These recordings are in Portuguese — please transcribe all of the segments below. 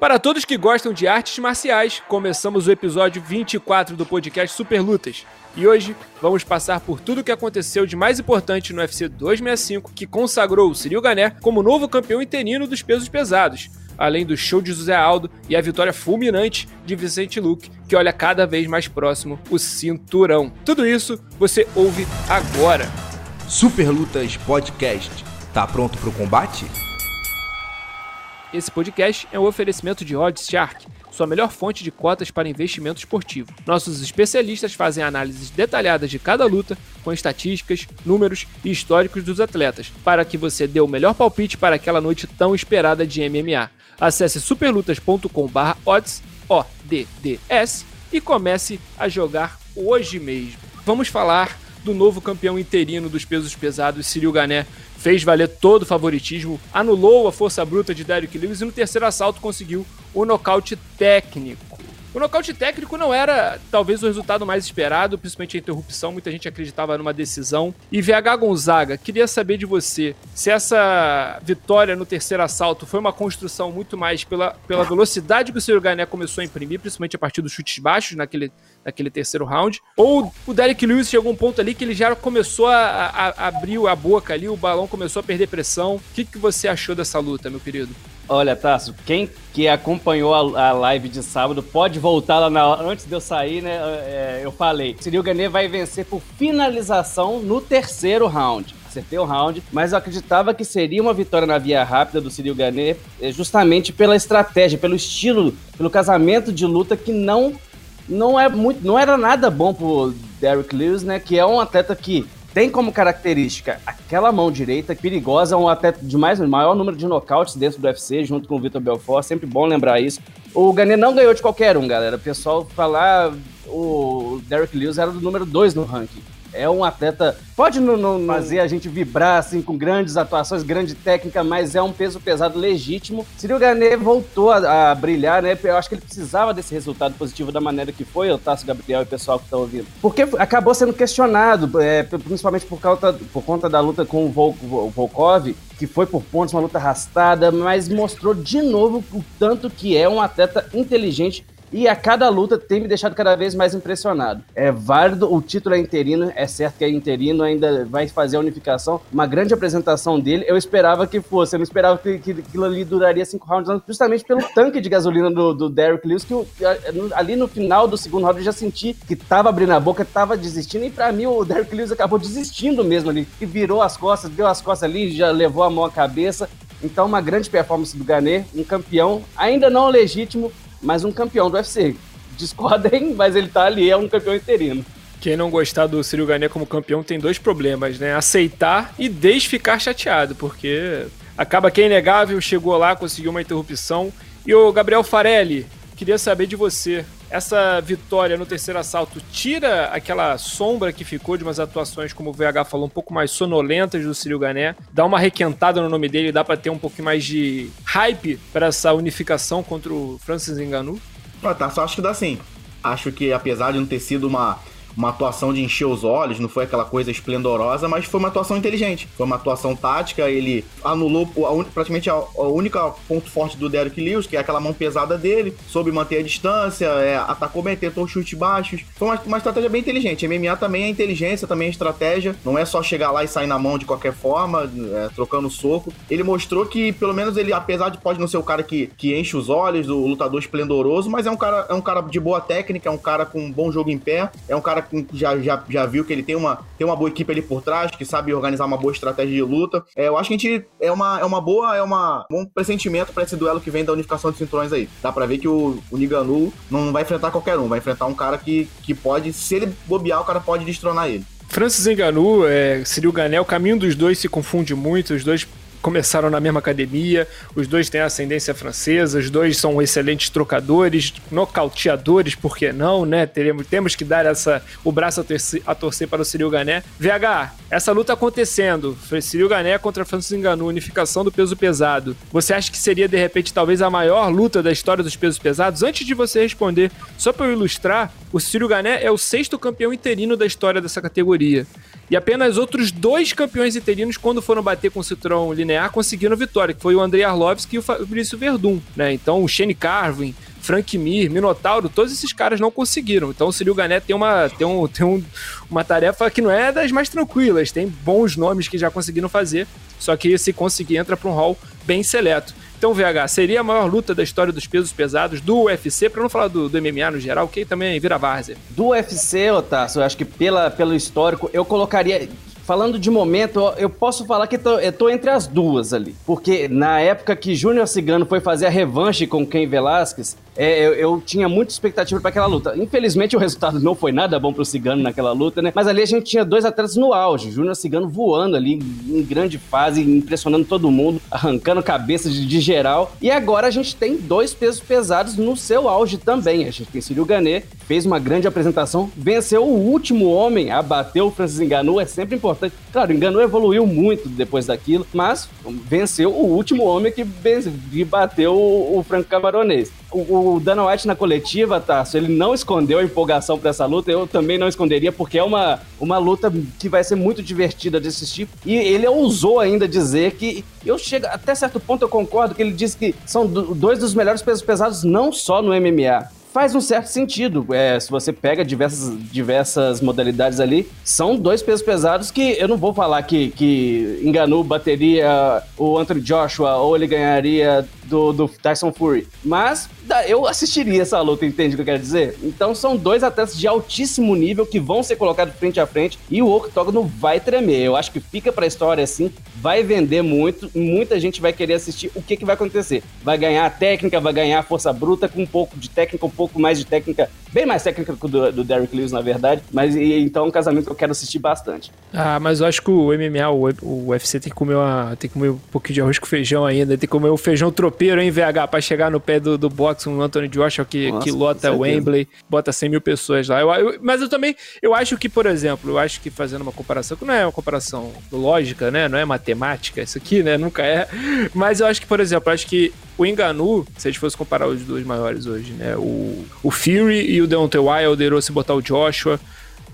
Para todos que gostam de artes marciais, começamos o episódio 24 do podcast Super Lutas. E hoje vamos passar por tudo o que aconteceu de mais importante no UFC 265, que consagrou o Cyril Gané como novo campeão interino dos pesos pesados, além do show de José Aldo e a vitória fulminante de Vicente Luque, que olha cada vez mais próximo o cinturão. Tudo isso você ouve agora. Super Lutas Podcast. Tá pronto para o combate? Esse podcast é um oferecimento de Odds Shark, sua melhor fonte de cotas para investimento esportivo. Nossos especialistas fazem análises detalhadas de cada luta, com estatísticas, números e históricos dos atletas, para que você dê o melhor palpite para aquela noite tão esperada de MMA. Acesse superlutas.com/odds, O D D S e comece a jogar hoje mesmo. Vamos falar do novo campeão interino dos pesos pesados, Cyril Gané, fez valer todo o favoritismo, anulou a força bruta de Derrick Lewis e no terceiro assalto conseguiu o nocaute técnico. O nocaute técnico não era talvez o resultado mais esperado, principalmente a interrupção, muita gente acreditava numa decisão. E VH Gonzaga, queria saber de você se essa vitória no terceiro assalto foi uma construção muito mais pela, pela velocidade que o Ciro Gané começou a imprimir, principalmente a partir dos chutes baixos naquele, naquele terceiro round, ou o Derek Lewis chegou a um ponto ali que ele já começou a, a, a abrir a boca ali, o balão começou a perder pressão. O que, que você achou dessa luta, meu querido? Olha, Tasso, quem que acompanhou a, a, live de sábado pode voltar lá na, antes de eu sair, né? É, eu falei, Cyril Gane vai vencer por finalização no terceiro round. Acertei o round, mas eu acreditava que seria uma vitória na via rápida do Cyril Gane, é, justamente pela estratégia, pelo estilo, pelo casamento de luta que não não é muito, não era nada bom pro Derrick Lewis, né? Que é um atleta que tem como característica aquela mão direita perigosa, um atleta de mais, maior número de nocautes dentro do UFC, junto com o Vitor Belfort, sempre bom lembrar isso. O Gané não ganhou de qualquer um, galera. O pessoal falar o Derek Lewis era do número 2 no ranking. É um atleta. Pode não, não fazer a gente vibrar assim com grandes atuações, grande técnica, mas é um peso pesado legítimo. Cyril Gane voltou a, a, brilhar, né? Eu acho que ele precisava desse resultado positivo da maneira que foi, o Gabriel e o pessoal que está ouvindo. Porque acabou sendo questionado, é, principalmente por, causa, por conta da luta com o, Vol, o Volkov, que foi por pontos, uma luta arrastada, mas mostrou de novo o tanto que é um atleta inteligente e a cada luta tem me deixado cada vez mais impressionado. É válido, o título é interino, é certo que é interino, ainda vai fazer a unificação. Uma grande apresentação dele, eu esperava que fosse, eu não esperava que, que aquilo ali duraria cinco rounds, justamente pelo tanque de gasolina do, do Derrick Lewis, que ali no final do segundo round eu já senti que tava abrindo a boca, tava desistindo, e para mim o Derrick Lewis acabou desistindo mesmo ali, e virou as costas, deu as costas ali, já levou a mão à cabeça. Então, uma grande performance do Gané, um campeão, ainda não legítimo, mas um campeão do UFC. Discordem, mas ele tá ali, é um campeão interino. Quem não gostar do Ciro Gané como campeão tem dois problemas, né? Aceitar e deixe ficar chateado, porque acaba que é inegável, chegou lá, conseguiu uma interrupção. E o Gabriel Farelli, queria saber de você. Essa vitória no terceiro assalto tira aquela sombra que ficou de umas atuações, como o VH falou, um pouco mais sonolentas do Cyril Gané, dá uma requentada no nome dele, dá para ter um pouquinho mais de hype para essa unificação contra o Francis Ngannou? Ah, tá, só acho que dá sim. Acho que apesar de não ter sido uma uma atuação de encher os olhos, não foi aquela coisa esplendorosa, mas foi uma atuação inteligente. Foi uma atuação tática, ele anulou a, praticamente a, a única ponto forte do Derek Lewis, que é aquela mão pesada dele, soube manter a distância, é, atacou bem, tentou chutes baixos. Foi uma, uma estratégia bem inteligente. MMA também é inteligência, também é estratégia, não é só chegar lá e sair na mão de qualquer forma, é, trocando soco. Ele mostrou que, pelo menos, ele, apesar de pode não ser o cara que, que enche os olhos, o lutador esplendoroso, mas é um cara, é um cara de boa técnica, é um cara com um bom jogo em pé, é um cara cara já, já, já viu que ele tem uma, tem uma boa equipe ali por trás, que sabe organizar uma boa estratégia de luta. É, eu acho que a gente é uma, é uma boa, é uma, um bom pressentimento para esse duelo que vem da unificação de cinturões aí. Dá pra ver que o, o Niganu não vai enfrentar qualquer um, vai enfrentar um cara que, que pode, se ele bobear, o cara pode destronar ele. Francis Ngannou, é, Cyril Ganel, o caminho dos dois se confunde muito, os dois começaram na mesma academia, os dois têm ascendência francesa, os dois são excelentes trocadores, nocauteadores, por que não, né? Teremos, temos que dar essa, o braço a torcer, a torcer para o Cyril Gané. VH, essa luta acontecendo, Cyril Gané contra Francis Ngannou, unificação do peso pesado. Você acha que seria, de repente, talvez a maior luta da história dos pesos pesados? Antes de você responder, só para eu ilustrar, o Cyril Gané é o sexto campeão interino da história dessa categoria. E apenas outros dois campeões interinos, quando foram bater com o cinturão linear, conseguiram vitória, que foi o Andrei Arlovski e o Fabrício Verdun, né? Então o Shane Carvin, Frank Mir, Minotauro, todos esses caras não conseguiram. Então o Cyril Gané tem, uma, tem, um, tem um, uma tarefa que não é das mais tranquilas. Tem bons nomes que já conseguiram fazer, só que se conseguir entra para um hall bem seleto. Então, VH, seria a maior luta da história dos pesos pesados do UFC, para não falar do, do, MMA no geral, que também vira várzea. Do UFC, Otácio, eu acho que pela, pelo histórico, eu colocaria falando de momento, eu posso falar que tô, eu tô entre as duas ali. Porque na época que Júnior Cigano foi fazer a revanche com Ken Velasquez, é, eu, eu, tinha muita expectativa para aquela luta. Infelizmente, o resultado não foi nada bom pro Cigano naquela luta, né? Mas ali a gente tinha dois atletas no auge. Júnior Cigano voando ali em grande fase, impressionando todo mundo, arrancando cabeça de, de, geral. E agora a gente tem dois pesos pesados no seu auge também. A gente tem Círio Ganet, fez uma grande apresentação, venceu o último homem a bater o Francis Ngannou, é sempre importante. Claro, o Ngannou evoluiu muito depois daquilo, mas venceu o último homem que, que bateu o, Franco Camaronês o, o Dana White na coletiva, Tarso, ele não escondeu a empolgação para essa luta. Eu também não esconderia, porque é uma, uma luta que vai ser muito divertida de assistir. E ele ousou ainda dizer que. Eu chego. Até certo ponto eu concordo que ele disse que são dois dos melhores pesos pesados, não só no MMA faz um certo sentido. É, se você pega diversas, diversas modalidades ali, são dois pesos pesados que eu não vou falar que, que enganou, bateria o Anthony Joshua ou ele ganharia do, do Tyson Fury. Mas eu assistiria essa luta, entende o que eu quero dizer? Então são dois atletas de altíssimo nível que vão ser colocados frente a frente e o octógono vai tremer. Eu acho que fica pra história assim, vai vender muito, muita gente vai querer assistir o que, que vai acontecer. Vai ganhar técnica, vai ganhar força bruta com um pouco de técnica, um pouco mais de técnica, bem mais técnica que o do, do Derrick Lewis, na verdade. Mas e, então é um casamento que eu quero assistir bastante. Ah, mas eu acho que o MMA, o, o UFC tem que comer uma, tem que comer um pouquinho de arroz com feijão ainda, tem que comer o feijão tropeiro, hein, VH, pra chegar no pé do, do boxe, um Anthony Joshua que, Nossa, que lota o Wembley, bota 100 mil pessoas lá. Eu, eu, mas eu também, eu acho que, por exemplo, eu acho que fazendo uma comparação, que não é uma comparação lógica, né, não é matemática, isso aqui, né, nunca é, mas eu acho que, por exemplo, eu acho que o Enganu, se a gente fosse comparar os dois maiores hoje, né, o, o Fury e o Deontay Wilder, ou se botar o Joshua,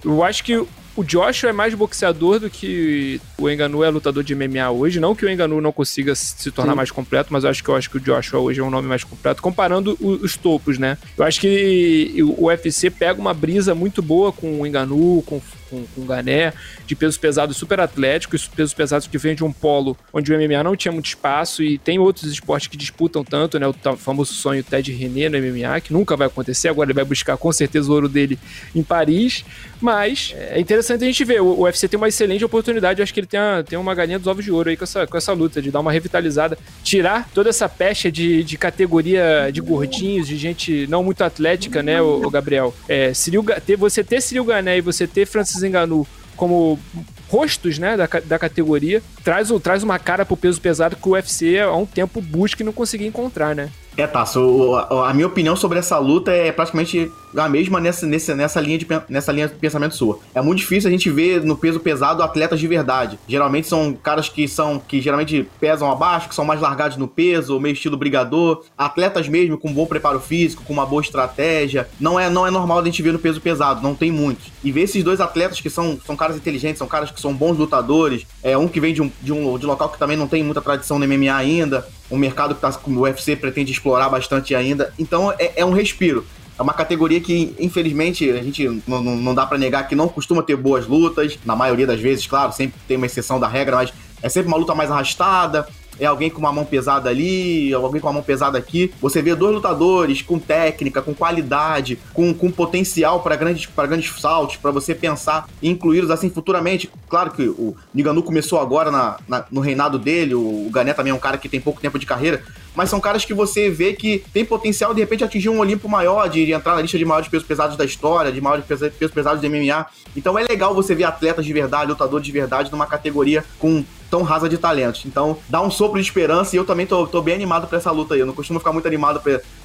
eu acho que o Joshua é mais boxeador do que o Enganu é lutador de MMA hoje. Não que o Enganu não consiga se tornar Sim. mais completo, mas eu acho que eu acho que o Joshua hoje é um nome mais completo, comparando os topos, né? Eu acho que o UFC pega uma brisa muito boa com o Enganu, com com, com o Gané, de pesos pesados super atléticos, pesos pesados que vêm de um polo onde o MMA não tinha muito espaço e tem outros esportes que disputam tanto, né? O famoso sonho Ted René no MMA, que nunca vai acontecer, agora ele vai buscar com certeza o ouro dele em Paris, mas é interessante a gente ver, o, UFC tem uma excelente oportunidade, eu acho que ele tem, uma, tem uma galinha dos ovos de ouro aí com essa, com essa luta, de dar uma revitalizada, tirar toda essa pecha de, de categoria de gordinhos, de gente não muito atlética, né, o, o Gabriel? É, ter, você ter Cyril Gané e você ter Francis Ngannou como rostos né, da, da categoria, traz, traz uma cara pro peso pesado que o UFC há um tempo busca e não conseguia encontrar, né? É, Tasso, a minha opinião sobre essa luta é praticamente a mesma nessa, nessa, nessa, linha de, nessa linha de pensamento sua. É muito difícil a gente ver no peso pesado atletas de verdade. Geralmente são caras que são que geralmente pesam abaixo, que são mais largados no peso, meio estilo brigador, atletas mesmo com bom preparo físico, com uma boa estratégia. Não é não é normal a gente ver no peso pesado, não tem muitos. E ver esses dois atletas que são, são caras inteligentes, são caras que são bons lutadores, é um que vem de um, de um de local que também não tem muita tradição no MMA ainda, um mercado que tá, o UFC pretende explorar bastante ainda. Então é, é um respiro. É uma categoria que, infelizmente, a gente não, não dá para negar que não costuma ter boas lutas. Na maioria das vezes, claro, sempre tem uma exceção da regra, mas é sempre uma luta mais arrastada é alguém com uma mão pesada ali, alguém com uma mão pesada aqui. Você vê dois lutadores com técnica, com qualidade, com, com potencial para grandes, grandes saltos, para você pensar e incluí-los assim futuramente. Claro que o Niganu começou agora na, na, no reinado dele, o, o Gané também é um cara que tem pouco tempo de carreira, mas são caras que você vê que tem potencial de repente atingir um Olimpo maior, de, de entrar na lista de maiores pesos pesados da história, de maiores pesos, pesos pesados de MMA. Então é legal você ver atletas de verdade, lutadores de verdade numa categoria com tão rasa de talentos. Então, dá um sopro de esperança e eu também tô, tô bem animado pra essa luta aí. Eu não costumo ficar muito animado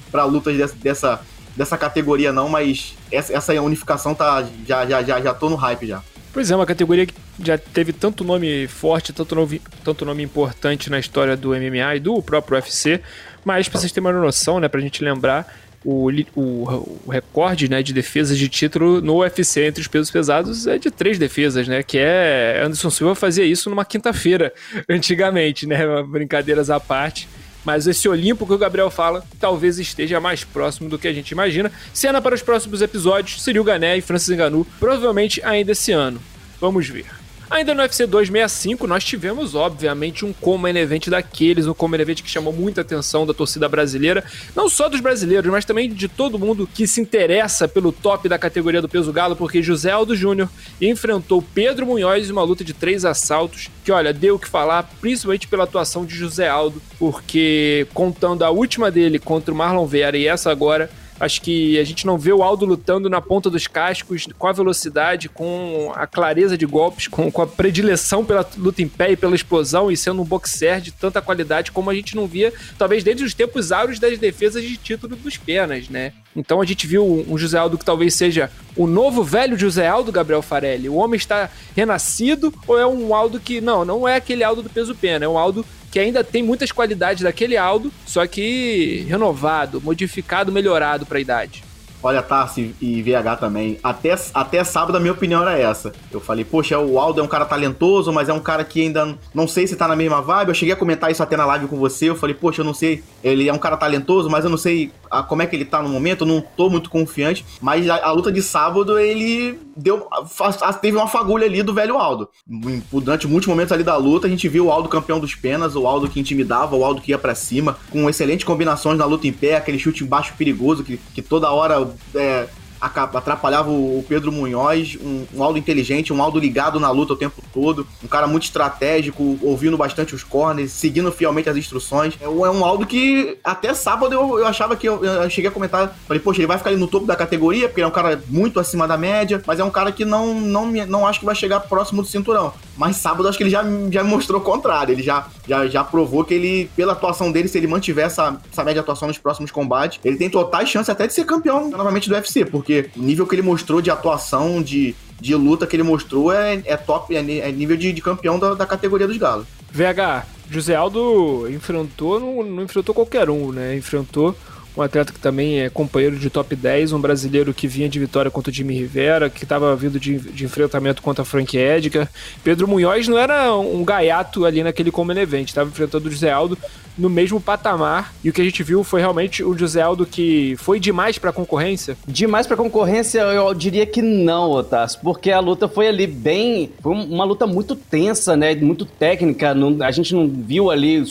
pra lutas dessa, dessa, dessa categoria, não, mas essa, essa unificação tá. Já, já, já, já tô no hype já. Pois é, uma categoria que já teve tanto nome forte, tanto nome, tanto nome importante na história do MMA e do próprio UFC. Mas pra vocês terem uma noção, né, pra gente lembrar, o, o, o, recorde né, de defesas de título no UFC entre os pesos pesados é de três defesas, né? Que é. Anderson Silva fazia isso numa quinta-feira, antigamente, né? Brincadeiras à parte. Mas esse Olimpo que o Gabriel fala talvez esteja mais próximo do que a gente imagina. Cena para os próximos episódios: Cyril Gané e Francis Ngannou, provavelmente ainda esse ano. Vamos ver. Ainda no UFC 265, nós tivemos, obviamente, um Common Event daqueles, um Common Event que chamou muita atenção da torcida brasileira, não só dos brasileiros, mas também de todo mundo que se interessa pelo top da categoria do peso galo, porque José Aldo Júnior enfrentou Pedro Munhoz em uma luta de três assaltos, que, olha, deu o que falar, principalmente pela atuação de José Aldo, porque contando a última dele contra o Marlon Vera e essa agora, Acho que a gente não vê o Aldo lutando na ponta dos cascos, com a velocidade, com a clareza de golpes, com, com a predileção pela luta em pé e pela explosão, e sendo um boxer de tanta qualidade como a gente não via, talvez desde os tempos áureos das defesas de título dos penas, né? Então a gente viu um José Aldo que talvez seja o novo velho José Aldo Gabriel Farelli. O homem está renascido ou é um Aldo que não, não é aquele Aldo do peso pena, é um Aldo que ainda tem muitas qualidades daquele Aldo, só que renovado, modificado, melhorado para a idade. Olha, Tarsi e VH também. Até, até sábado a minha opinião era essa. Eu falei, poxa, o Aldo é um cara talentoso, mas é um cara que ainda não sei se tá na mesma vibe. Eu cheguei a comentar isso até na live com você. Eu falei, poxa, eu não sei. Ele é um cara talentoso, mas eu não sei a, como é que ele tá no momento. Eu não tô muito confiante. Mas a, a luta de sábado, ele deu. A, teve uma fagulha ali do velho Aldo. Durante muitos momentos ali da luta, a gente viu o Aldo campeão dos penas, o Aldo que intimidava, o Aldo que ia para cima, com excelentes combinações na luta em pé, aquele chute embaixo perigoso que, que toda hora é, atrapalhava o Pedro Munhoz, um, um Aldo inteligente, um Aldo ligado na luta o tempo todo, um cara muito estratégico, ouvindo bastante os corners, seguindo fielmente as instruções. É um é Aldo que até sábado eu, eu achava que eu, eu, cheguei a comentar, falei, poxa, ele vai ficar ali no topo da categoria, porque ele é um cara muito acima da média, mas é um cara que não, não, não acho que vai chegar próximo do cinturão. Mas sábado acho que ele já, já mostrou o contrário, ele já, já, já provou que ele, pela atuação dele, se ele mantiver essa, essa média de atuação nos próximos combates, ele tem totais chances até de ser campeão novamente do UFC, porque porque o nível que ele mostrou de atuação, de, de luta que ele mostrou é, é top, é, é nível de, de campeão da, da, categoria dos galos. VH, José Aldo enfrentou, não, não enfrentou qualquer um, né? Enfrentou um atleta que também é companheiro de top 10, um brasileiro que vinha de vitória contra o Jimmy Rivera, que estava vindo de, de, enfrentamento contra Frank Edgar. Pedro Munhoz não era um gaiato ali naquele Common Event, estava enfrentando o José Aldo no mesmo patamar. E o que a gente viu foi realmente o José Aldo que foi demais para a concorrência? Demais para a concorrência, eu diria que não, Otácio, porque a luta foi ali bem. Foi uma luta muito tensa, né? Muito técnica. Não, a gente não viu ali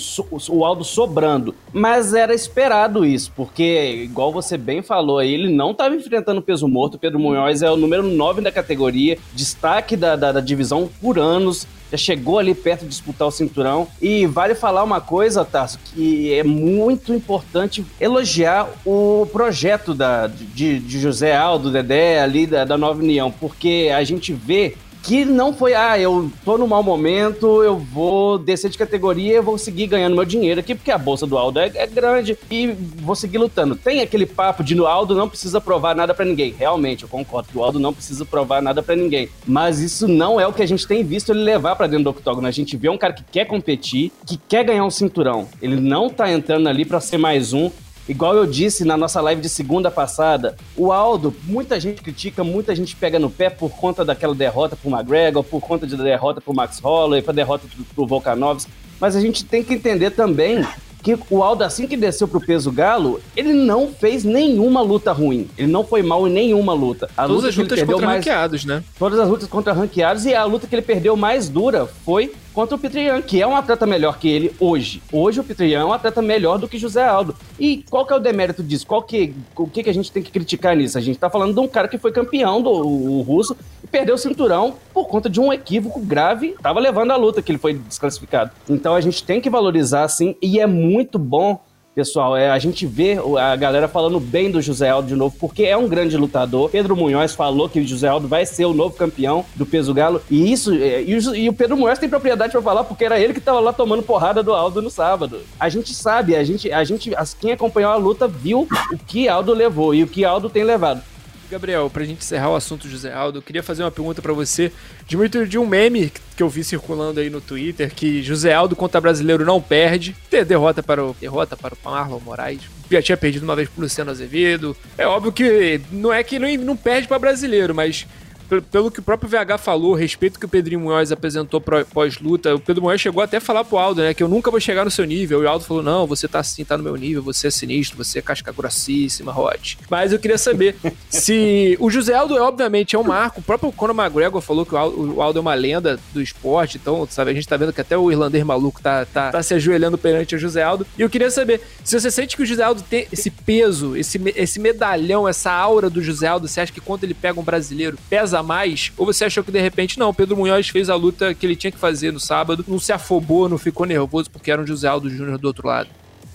o Aldo sobrando. Mas era esperado isso, porque, igual você bem falou aí, ele não estava enfrentando peso morto. Pedro Munhoz é o número 9 da categoria, destaque da, da, da divisão por anos já chegou ali perto de disputar o cinturão. E vale falar uma coisa, Tarso, que é muito importante elogiar o projeto da, de, de José Aldo, Dedé, ali da, da Nova União, porque a gente vê que não foi, ah, eu tô no mau momento, eu vou descer de categoria e vou seguir ganhando meu dinheiro aqui, porque a bolsa do Aldo é, é grande e vou seguir lutando. Tem aquele papo de no Aldo não precisa provar nada para ninguém. Realmente, eu concordo que o Aldo não precisa provar nada para ninguém. Mas isso não é o que a gente tem visto ele levar para dentro do octógono. A gente vê um cara que quer competir, que quer ganhar um cinturão. Ele não tá entrando ali para ser mais um, Igual eu disse na nossa live de segunda passada, o Aldo, muita gente critica, muita gente pega no pé por conta daquela derrota pro McGregor, por conta da derrota pro Max Holloway, pra derrota pro, pro Volkanovski, mas a gente tem que entender também que o Aldo, assim que desceu pro peso galo, ele não fez nenhuma luta ruim. Ele não foi mal em nenhuma luta. A Todas luta as lutas contra mais... ranqueados, né? Todas as lutas contra ranqueados e a luta que ele perdeu mais dura foi contra o Peter que é um atleta melhor que ele hoje. Hoje o Peter é um atleta melhor do que José Aldo. E qual que é o demérito disso? Qual que, o que, que a gente tem que criticar nisso? A gente tá falando de um cara que foi campeão do o, russo e perdeu o cinturão por conta de um equívoco grave, tava levando a luta que ele foi desclassificado. Então a gente tem que valorizar assim e é muito bom Pessoal, é, a gente vê a galera falando bem do José Aldo de novo, porque é um grande lutador. Pedro Munhoz falou que o José Aldo vai ser o novo campeão do peso galo. E isso, é, e, o, e o Pedro Munhoz tem propriedade para falar, porque era ele que tava lá tomando porrada do Aldo no sábado. A gente sabe, a gente, a gente, quem acompanhou a luta viu o que Aldo levou e o que Aldo tem levado. Gabriel, pra gente encerrar o assunto José Aldo, eu queria fazer uma pergunta para você de muito de um meme que eu vi circulando aí no Twitter, que José Aldo contra brasileiro não perde, derrota para o derrota para o Marlon Moraes. Já tinha perdido uma vez pro Luciano Azevedo. É óbvio que não é que não, não perde para brasileiro, mas pelo que o próprio VH falou, respeito que o Pedrinho Munhoz apresentou pós-luta, o Pedro Munhoz chegou até a falar pro Aldo, né, que eu nunca vou chegar no seu nível. E o Aldo falou: não, você tá assim, tá no meu nível, você é sinistro, você é casca grossíssima, Rod. Mas eu queria saber se. O José Aldo, obviamente, é um marco. O próprio Conor McGregor falou que o Aldo, o Aldo é uma lenda do esporte, então, sabe, a gente tá vendo que até o irlandês maluco tá, tá, tá se ajoelhando perante o José Aldo. E eu queria saber se você sente que o José Aldo tem esse peso, esse, esse medalhão, essa aura do José Aldo, você acha que quando ele pega um brasileiro, pesa mais? Ou você achou que de repente não, Pedro Munhoz fez a luta que ele tinha que fazer no sábado, não se afobou, não ficou nervoso porque era um José Aldo Júnior do outro lado?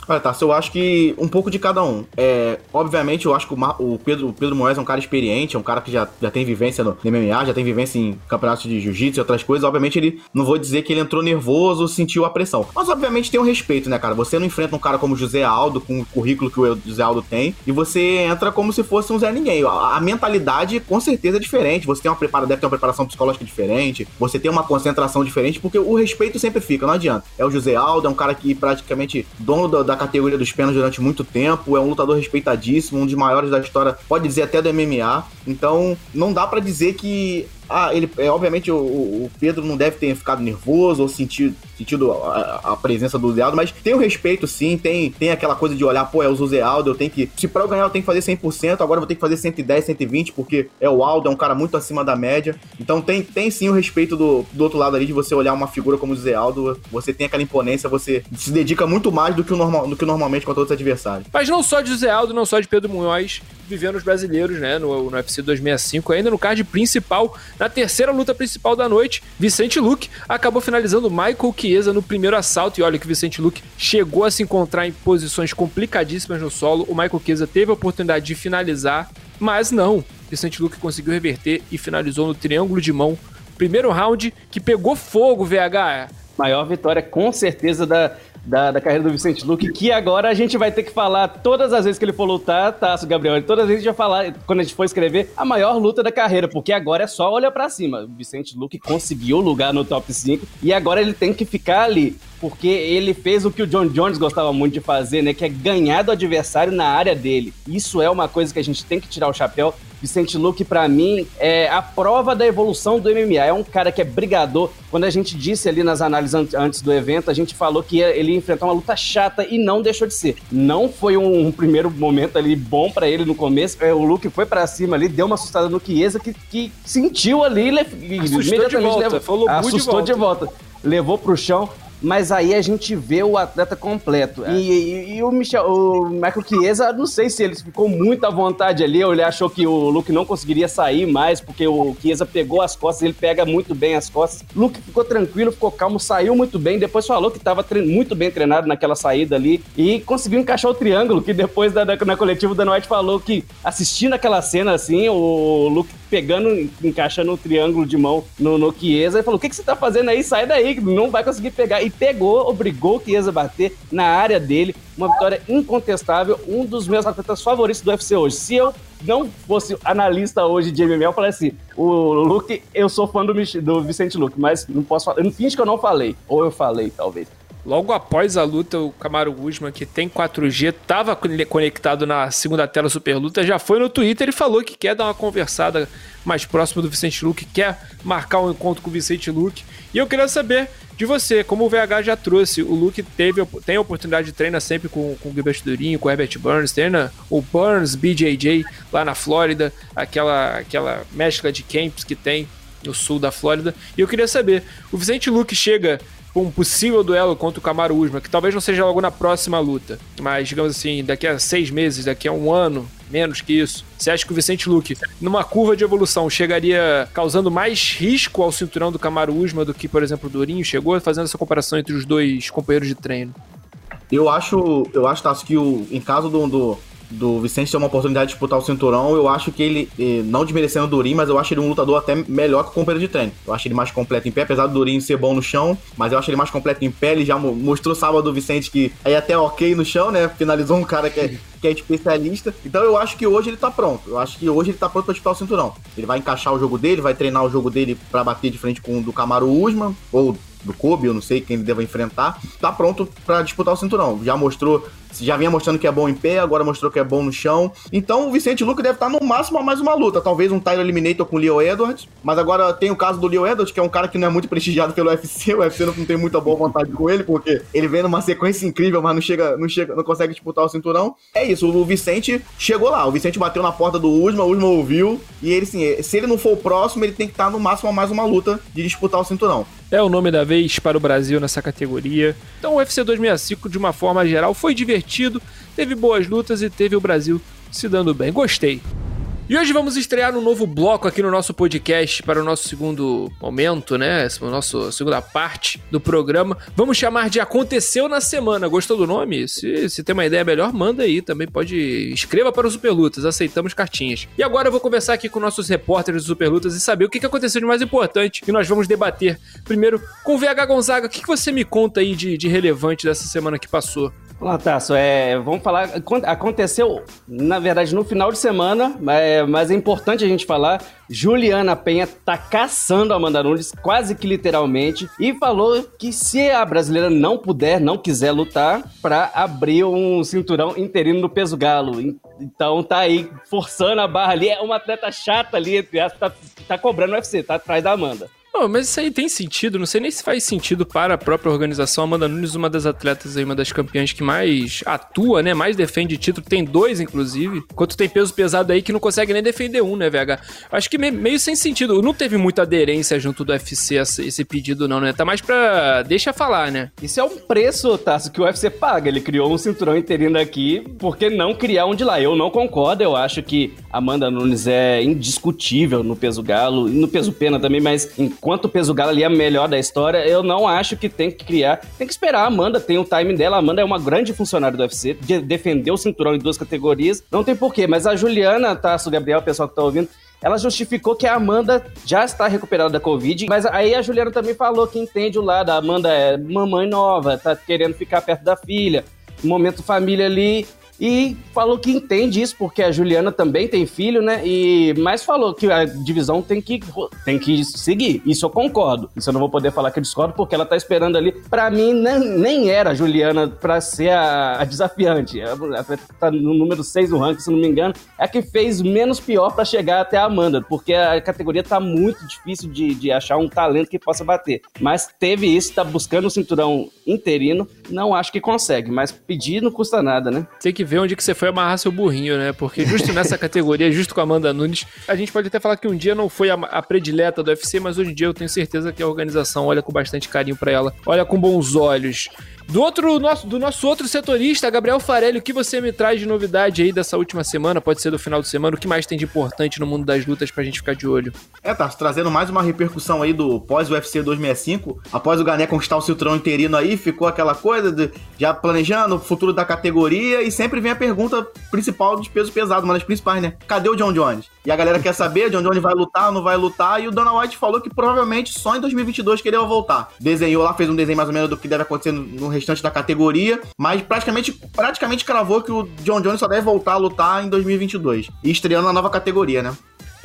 Olha, tá, eu acho que um pouco de cada um. É, obviamente, eu acho que o, Mar, o Pedro, Pedro Moraes é um cara experiente, é um cara que já, já tem vivência no MMA, já tem vivência em campeonatos de jiu-jitsu e outras coisas. Obviamente, ele não vou dizer que ele entrou nervoso, sentiu a pressão. Mas, obviamente, tem um respeito, né, cara? Você não enfrenta um cara como José Aldo, com o currículo que o José Aldo tem, e você entra como se fosse um Zé Ninguém. A, a mentalidade, com certeza, é diferente. Você tem uma prepara, deve ter uma preparação psicológica diferente, você tem uma concentração diferente, porque o respeito sempre fica, não adianta. É o José Aldo, é um cara que praticamente dono da, da categoria dos pênaltis durante muito tempo, é um lutador respeitadíssimo, um dos maiores da história, pode dizer até do MMA. Então, não dá para dizer que ah, ele, é, obviamente o, o, Pedro não deve ter ficado nervoso ou sentido, sentido a, a, presença do Zealdo, mas tem o respeito sim, tem, tem aquela coisa de olhar, pô, é o Zé Aldo, eu tenho que, se pra eu ganhar eu tenho que fazer 100%, agora eu vou ter que fazer 110, 120, porque é o Aldo, é um cara muito acima da média, então tem, tem sim o respeito do, do outro lado ali, de você olhar uma figura como o Zé Aldo, você tem aquela imponência, você se dedica muito mais do que, o normal, do que normalmente contra outros adversários. Mas não só de Zé Aldo, não só de Pedro Munhoz, vivendo os brasileiros, né, no, no UFC 265, ainda no card principal, na terceira luta principal da noite, Vicente Luque acabou finalizando Michael Chiesa no primeiro assalto, e olha que Vicente Luque chegou a se encontrar em posições complicadíssimas no solo, o Michael Chiesa teve a oportunidade de finalizar, mas não, Vicente Luque conseguiu reverter e finalizou no triângulo de mão, primeiro round que pegou fogo, VH, maior vitória com certeza da, da, da carreira do Vicente Luque, que agora a gente vai ter que falar todas as vezes que ele for lutar, Tasso Gabriel, todas as vezes a gente vai falar, quando a gente for escrever, a maior luta da carreira, porque agora é só olhar para cima. O Vicente Luque conseguiu lugar no top 5 e agora ele tem que ficar ali porque ele fez o que o John Jones gostava muito de fazer, né? Que é ganhar do adversário na área dele. Isso é uma coisa que a gente tem que tirar o chapéu. Vicente Luque, para mim, é a prova da evolução do MMA. É um cara que é brigador. Quando a gente disse ali nas análises antes do evento, a gente falou que ele ia enfrentar uma luta chata e não deixou de ser. Não foi um, um primeiro momento ali bom para ele no começo. É, o Luke foi para cima ali, deu uma assustada no Chiesa que, que sentiu ali, assustou imediatamente de volta, levou, assustou de volta. de volta. Levou pro chão mas aí a gente vê o atleta completo. É. E, e, e, o, Michel, o Michael Chiesa, não sei se ele ficou muito à vontade ali, ou ele achou que o Luke não conseguiria sair mais, porque o Chiesa pegou as costas, ele pega muito bem as costas. Luke ficou tranquilo, ficou calmo, saiu muito bem, depois falou que estava muito bem treinado naquela saída ali, e conseguiu encaixar o triângulo, que depois da, da, na coletiva da White falou que assistindo aquela cena assim, o Luke pegando, encaixando o triângulo de mão no, no Chiesa, e falou, o que, que você tá fazendo aí? Sai daí, não vai conseguir pegar. E pegou, obrigou o Chiesa a bater na área dele. Uma vitória incontestável, um dos meus atletas favoritos do UFC hoje. Se eu não fosse analista hoje de MMA, eu falei assim: o Luke, eu sou fã do, do Vicente Luke, mas não posso falar. Finge que eu não falei. Ou eu falei, talvez. Logo após a luta, o Camaro Guzman, que tem 4G, estava conectado na segunda tela Super Luta, já foi no Twitter e falou que quer dar uma conversada mais próxima do Vicente Luque, quer marcar um encontro com o Vicente Luque. E eu queria saber de você, como o VH já trouxe, o Luke teve, tem a oportunidade de treinar sempre com, com o Gilbert Durinho, com o Herbert Burns, treina o Burns BJJ lá na Flórida, aquela, aquela mescla de camps que tem no sul da Flórida. E eu queria saber, o Vicente Luque chega um possível duelo contra o Camaro Usman, que talvez não seja logo na próxima luta, mas digamos assim, daqui a seis meses, daqui a um ano, menos que isso. Você acha que o Vicente Luque, numa curva de evolução, chegaria causando mais risco ao cinturão do Camaro Usman do que, por exemplo, o Durinho chegou, fazendo essa comparação entre os dois companheiros de treino? Eu acho, eu acho, Tasso, que o, em caso do, do do Vicente ter uma oportunidade de disputar o cinturão, eu acho que ele, eh, não desmerecendo o Durin, mas eu acho ele um lutador até melhor que o companheiro de treino. Eu acho ele mais completo em pé, apesar do Durin ser bom no chão, mas eu acho ele mais completo em pé. Ele já mostrou sábado o Vicente que é até ok no chão, né? Finalizou um cara que é, que é especialista. Então eu acho que hoje ele tá pronto. Eu acho que hoje ele tá pronto pra disputar o cinturão. Ele vai encaixar o jogo dele, vai treinar o jogo dele para bater de frente com o do Camaro Usman, ou do Kobe, eu não sei quem ele deva enfrentar, tá pronto para disputar o cinturão. Já mostrou já vinha mostrando que é bom em pé, agora mostrou que é bom no chão. Então o Vicente Luque deve estar no máximo a mais uma luta. Talvez um Tyler Eliminator com o Leo Edwards. Mas agora tem o caso do Leo Edwards, que é um cara que não é muito prestigiado pelo UFC. O UFC não tem muita boa vontade com ele, porque ele vem numa sequência incrível, mas não chega, não chega, não consegue disputar o cinturão. É isso, o Vicente chegou lá. O Vicente bateu na porta do Usma, o Usma ouviu. E ele, sim, se ele não for o próximo, ele tem que estar no máximo a mais uma luta de disputar o cinturão. É o nome da vez para o Brasil nessa categoria. Então o UFC 265, de uma forma geral, foi divertido teve boas lutas e teve o Brasil se dando bem. Gostei. E hoje vamos estrear um novo bloco aqui no nosso podcast para o nosso segundo momento, né? A nossa segunda parte do programa. Vamos chamar de Aconteceu na Semana. Gostou do nome? Se, se tem uma ideia melhor, manda aí. Também pode. Escreva para o Superlutas, aceitamos cartinhas. E agora eu vou conversar aqui com nossos repórteres do Superlutas e saber o que aconteceu de mais importante. E nós vamos debater primeiro com o VH Gonzaga. O que você me conta aí de, de relevante dessa semana que passou? Olá, Tasso. É, vamos falar. Aconteceu, na verdade, no final de semana, é, mas é importante a gente falar. Juliana Penha tá caçando a Amanda Nunes, quase que literalmente, e falou que se a brasileira não puder, não quiser lutar, para abrir um cinturão interino no peso galo. Então tá aí forçando a barra ali. É uma atleta chata ali, tá, tá cobrando o UFC, tá atrás da Amanda. Oh, mas isso aí tem sentido, não sei nem se faz sentido para a própria organização. Amanda Nunes, uma das atletas aí, uma das campeãs que mais atua, né? Mais defende título, tem dois, inclusive. Enquanto tem peso pesado aí que não consegue nem defender um, né, VH? Acho que meio sem sentido. Não teve muita aderência junto do UFC esse pedido, não, né? Tá mais pra. Deixa falar, né? Isso é um preço, Tasso, que o UFC paga. Ele criou um cinturão interino aqui, por que não criar um de lá? Eu não concordo, eu acho que Amanda Nunes é indiscutível no peso galo e no peso pena também, mas em enquanto o peso galo ali é melhor da história, eu não acho que tem que criar. Tem que esperar. A Amanda tem o time dela. A Amanda é uma grande funcionária do UFC, de defender o cinturão em duas categorias. Não tem porquê. Mas a Juliana, tá, o Gabriel, o pessoal que tá ouvindo, ela justificou que a Amanda já está recuperada da Covid, mas aí a Juliana também falou que entende o lado. A Amanda é mamãe nova, tá querendo ficar perto da filha, momento família ali, e falou que entende isso, porque a Juliana também tem filho, né? E mas falou que a divisão tem que, tem que seguir. Isso eu concordo. Isso eu não vou poder falar que eu discordo, porque ela tá esperando ali. Para mim, nem, nem era a Juliana para ser a, a, desafiante. Ela tá no número 6 do ranking, se não me engano. É a que fez menos pior para chegar até a Amanda, porque a categoria tá muito difícil de, de achar um talento que possa bater. Mas teve isso, tá buscando o um cinturão interino. Não acho que consegue, mas pedir não custa nada, né? Tem que ver onde que você foi amarrar seu burrinho, né? Porque justo nessa categoria, justo com a Amanda Nunes, a gente pode até falar que um dia não foi a, a predileta do UFC, mas hoje em dia eu tenho certeza que a organização olha com bastante carinho para ela, olha com bons olhos. Do outro nosso, do nosso outro setorista, Gabriel Farelli, o que você me traz de novidade aí dessa última semana? Pode ser do final de semana. O que mais tem de importante no mundo das lutas pra gente ficar de olho? É, tá trazendo mais uma repercussão aí do pós-UFC 265. Após o Gané conquistar o cinturão interino aí, ficou aquela coisa de já planejando o futuro da categoria e sempre vem a pergunta principal dos pesos pesados, uma das principais, né? Cadê o John Jones? E a galera quer saber, John Jones vai lutar não vai lutar? E o Dana White falou que provavelmente só em 2022 que ele vai voltar. Desenhou lá, fez um desenho mais ou menos do que deve acontecer no restante da categoria, mas praticamente, praticamente cravou que o John Jones só deve voltar a lutar em 2022. E estreando na nova categoria, né?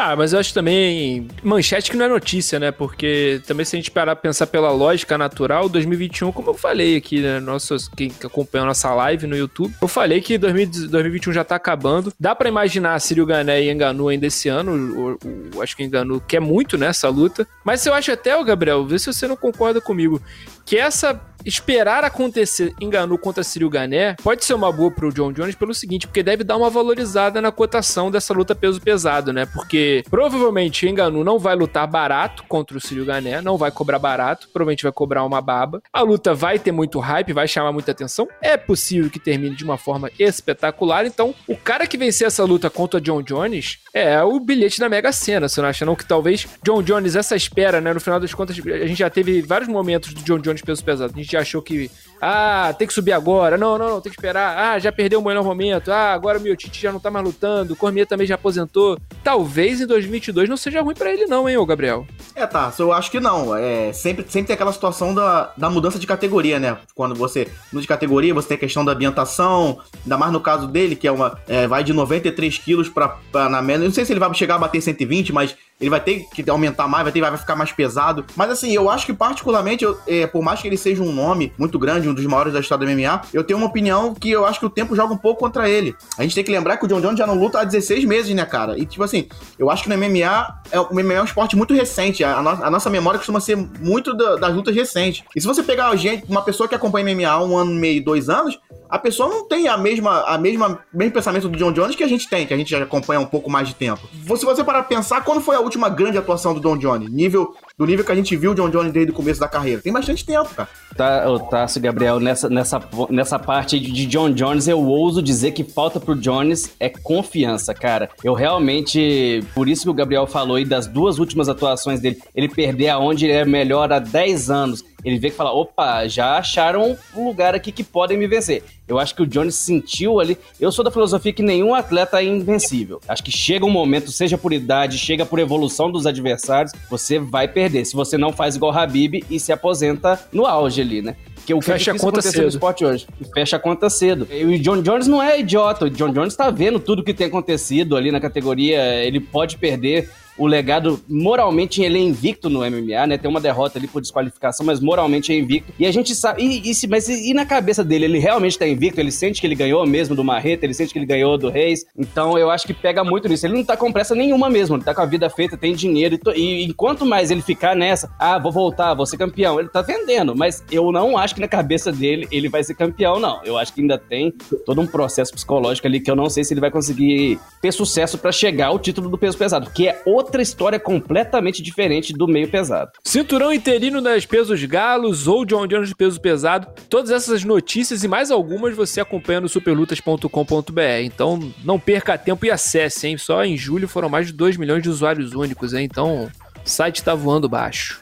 Ah, mas eu acho também manchete que não é notícia, né? Porque também se a gente parar pensar pela lógica natural, 2021, como eu falei aqui, né? Nossos, quem acompanha a nossa live no YouTube, eu falei que 2021 já tá acabando. Dá para imaginar Círio Gané e Enganu ainda esse ano. O, o, acho que Enganu quer muito nessa luta. Mas eu acho até, o Gabriel, vê se você não concorda comigo, que essa esperar acontecer Enganu contra Cyril Gané pode ser uma boa pro John Jones pelo seguinte, porque deve dar uma valorizada na cotação dessa luta peso pesado, né? Porque provavelmente Enganu não vai lutar barato contra o Cyril Gané, não vai cobrar barato, provavelmente vai cobrar uma baba. A luta vai ter muito hype, vai chamar muita atenção. É possível que termine de uma forma espetacular, então o cara que vencer essa luta contra John Jones É, o bilhete da Mega Sena, você não acha não? Que talvez John Jones, essa espera, né, no final das contas, a gente já teve vários momentos do John Jones peso pesado, a gente já achou que, ah, tem que subir agora, não, não, não, tem que esperar, ah, já perdeu o melhor momento, ah, agora o Miotite já não tá mais lutando, o Cormier também já aposentou, talvez em 2022 não seja ruim para ele não, hein, ô Gabriel? É, tá, eu acho que não, é, sempre, sempre tem aquela situação da, da mudança de categoria, né, quando você, no de categoria, você tem a questão da ambientação, ainda mais no caso dele, que é uma, é, vai de 93 quilos pra na média, não sei se ele vai chegar a bater 120, mas ele vai ter que aumentar mais, vai, ter, vai ficar mais pesado. Mas assim, eu acho que particularmente, eu, é, por mais que ele seja um nome muito grande, um dos maiores da história do MMA, eu tenho uma opinião que eu acho que o tempo joga um pouco contra ele. A gente tem que lembrar que o John Jones já não luta há 16 meses, né, cara? E tipo assim, eu acho que no MMA, é, o MMA é um esporte muito recente. A, no, a nossa memória costuma ser muito da, das lutas recentes. E se você pegar gente, uma pessoa que acompanha MMA há um ano e meio, dois anos, a pessoa não tem a mesma, a mesma, mesmo pensamento do John Jones que a gente tem, que a gente já acompanha um pouco mais de tempo. Se você parar pensar, quando foi a última grande atuação do John Jones? Nível, do nível que a gente viu o John Jones desde o começo da carreira. Tem bastante tempo, cara. Tá, Tássio Gabriel, nessa, nessa, nessa parte de John Jones, eu ouso dizer que falta pro Jones é confiança, cara. Eu realmente, por isso que o Gabriel falou aí das duas últimas atuações dele, ele perder aonde ele é melhor há 10 anos ele vê que fala, opa, já acharam um lugar aqui que podem me vencer. Eu acho que o Jones sentiu ali. Eu sou da filosofia que nenhum atleta é invencível. Acho que chega um momento, seja por idade, chega por evolução dos adversários, você vai perder. Se você não faz igual Habib e se aposenta no auge ali, né? Que o fecha a conta cedo. no esporte hoje. fecha a conta cedo. E o John Jones não é idiota. O John Jones tá vendo tudo que tem acontecido ali na categoria. Ele pode perder o legado, moralmente, ele é invicto no MMA, né? Tem uma derrota ali por desqualificação, mas moralmente é invicto. E a gente sabe. E, e, mas e, e na cabeça dele, ele realmente tá invicto? Ele sente que ele ganhou mesmo do Marreta, ele sente que ele ganhou do Reis. Então eu acho que pega muito nisso. Ele não tá com pressa nenhuma mesmo, ele tá com a vida feita, tem dinheiro. E, e enquanto mais ele ficar nessa, ah, vou voltar, vou ser campeão, ele tá vendendo. Mas eu não acho que na cabeça dele ele vai ser campeão, não. Eu acho que ainda tem todo um processo psicológico ali que eu não sei se ele vai conseguir ter sucesso para chegar ao título do peso pesado, que é outra outra história completamente diferente do meio pesado. Cinturão interino das pesos galos ou John Jones de peso pesado. Todas essas notícias e mais algumas você acompanha no superlutas.com.br. Então não perca tempo e acesse, hein? Só em julho foram mais de 2 milhões de usuários únicos, hein? Então o site tá voando baixo.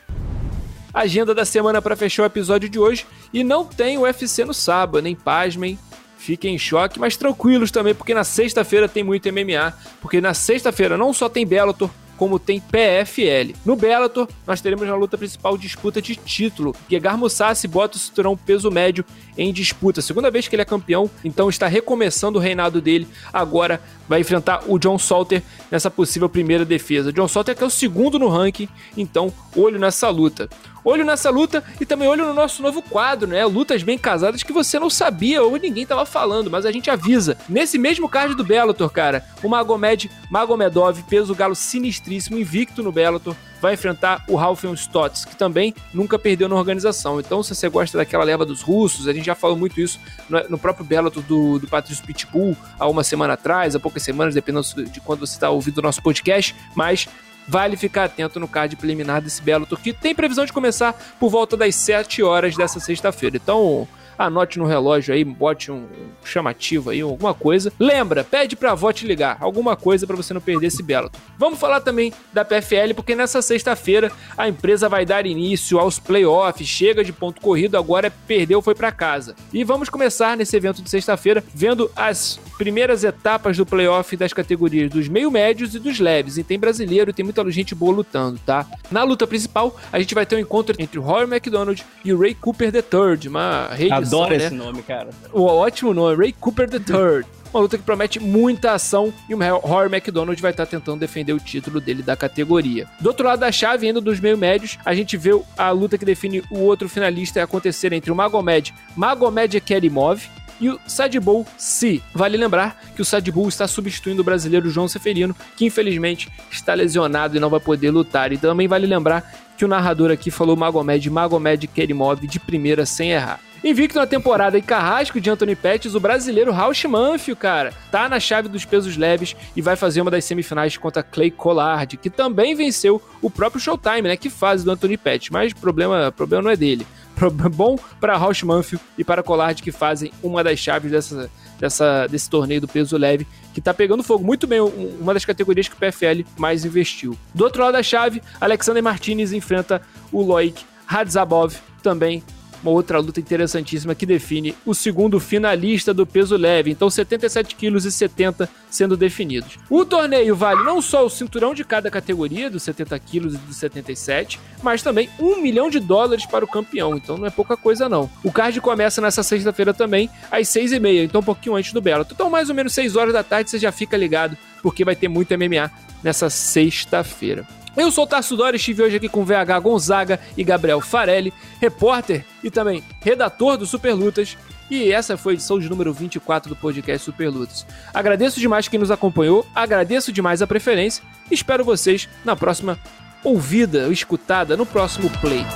Agenda da semana para fechar o episódio de hoje e não tem UFC no sábado, nem pasmem fiquem em choque, mas tranquilos também, porque na sexta-feira tem muito MMA, porque na sexta-feira não só tem Bellator, como tem PFL. No Bellator, nós teremos na luta principal disputa de título. Gegard Mousasi bota o cinturão peso médio em disputa. Segunda vez que ele é campeão, então está recomeçando o reinado dele. Agora vai enfrentar o John Salter nessa possível primeira defesa. John Salter que é o segundo no ranking, então olho nessa luta. Olho nessa luta e também olho no nosso novo quadro, né? Lutas bem casadas que você não sabia ou ninguém tava falando, mas a gente avisa. Nesse mesmo card do Bellator, cara, o Magomed Magomedov, peso galo sinistríssimo, invicto no Bellator, vai enfrentar o Ralphion Stotts, que também nunca perdeu na organização. Então, se você gosta daquela leva dos russos, a gente já falou muito isso no, no próprio Bellator do, do Patrício Pitbull há uma semana atrás, há poucas semanas, dependendo de quando você está ouvindo o nosso podcast, mas vale ficar atento no card preliminar desse Bellator, que tem previsão de começar por volta das 7 horas dessa sexta-feira. Então, anote no relógio aí, bote um chamativo aí, alguma coisa. Lembra, pede pra avó te ligar, alguma coisa para você não perder esse Bellator. Vamos falar também da PFL, porque nessa sexta-feira a empresa vai dar início aos playoffs, chega de ponto corrido, agora perdeu, foi para casa. E vamos começar nesse evento de sexta-feira vendo as primeiras etapas do playoff das categorias dos meio médios e dos leves. E tem brasileiro, tem muita gente boa lutando, tá? Na luta principal, a gente vai ter um encontro entre o McDonald e o Ray Cooper III, uma reedição Adoro né? esse nome, cara. O ótimo nome, Ray Cooper III. Uma luta que promete muita ação e o Rory McDonald vai estar tentando defender o título dele da categoria. Do outro lado da chave, indo dos meio médios, a gente vê a luta que define o outro finalista acontecer entre o Magomed Magomed Kerimov e o Sadibou Si. Vale lembrar que o Sadibou está substituindo o brasileiro João Seferino, que infelizmente está lesionado e não vai poder lutar. E também vale lembrar que o narrador aqui falou Magomed Magomed Kerimov de primeira sem errar. Invicto na temporada e carrasco de Anthony Pettis, o brasileiro Rausch Manfio, cara, tá na chave dos pesos leves e vai fazer uma das semifinais contra Clay Collard, que também venceu o próprio Showtime, né, que faz do Anthony Pettis, mas problema, problema não é dele. Bom para Rausch Manfield e para Collard, que fazem uma das chaves dessa, dessa, desse torneio do peso leve, que tá pegando fogo muito bem, uma das categorias que o PFL mais investiu. Do outro lado da chave, Alexander Martinez enfrenta o Loic Radzabov, também uma outra luta interessantíssima que define o segundo finalista do peso leve. Então, 77 quilos e 70 sendo definidos. O torneio vale não só o cinturão de cada categoria, dos 70 quilos e dos 77, mas também um milhão de dólares para o campeão. Então, não é pouca coisa, não. O card começa nessa sexta-feira também, às 6h30, então um pouquinho antes do Belo. Então, mais ou menos 6 horas da tarde, você já fica ligado, porque vai ter muito MMA nessa sexta-feira. Eu sou o Tarso Dori, estive hoje aqui com VH Gonzaga e Gabriel Farelli, repórter e também redator do Super Lutas. E essa foi a edição de número 24 do podcast Super Lutas. Agradeço demais quem nos acompanhou, agradeço demais a preferência e espero vocês na próxima ouvida, escutada, no próximo play.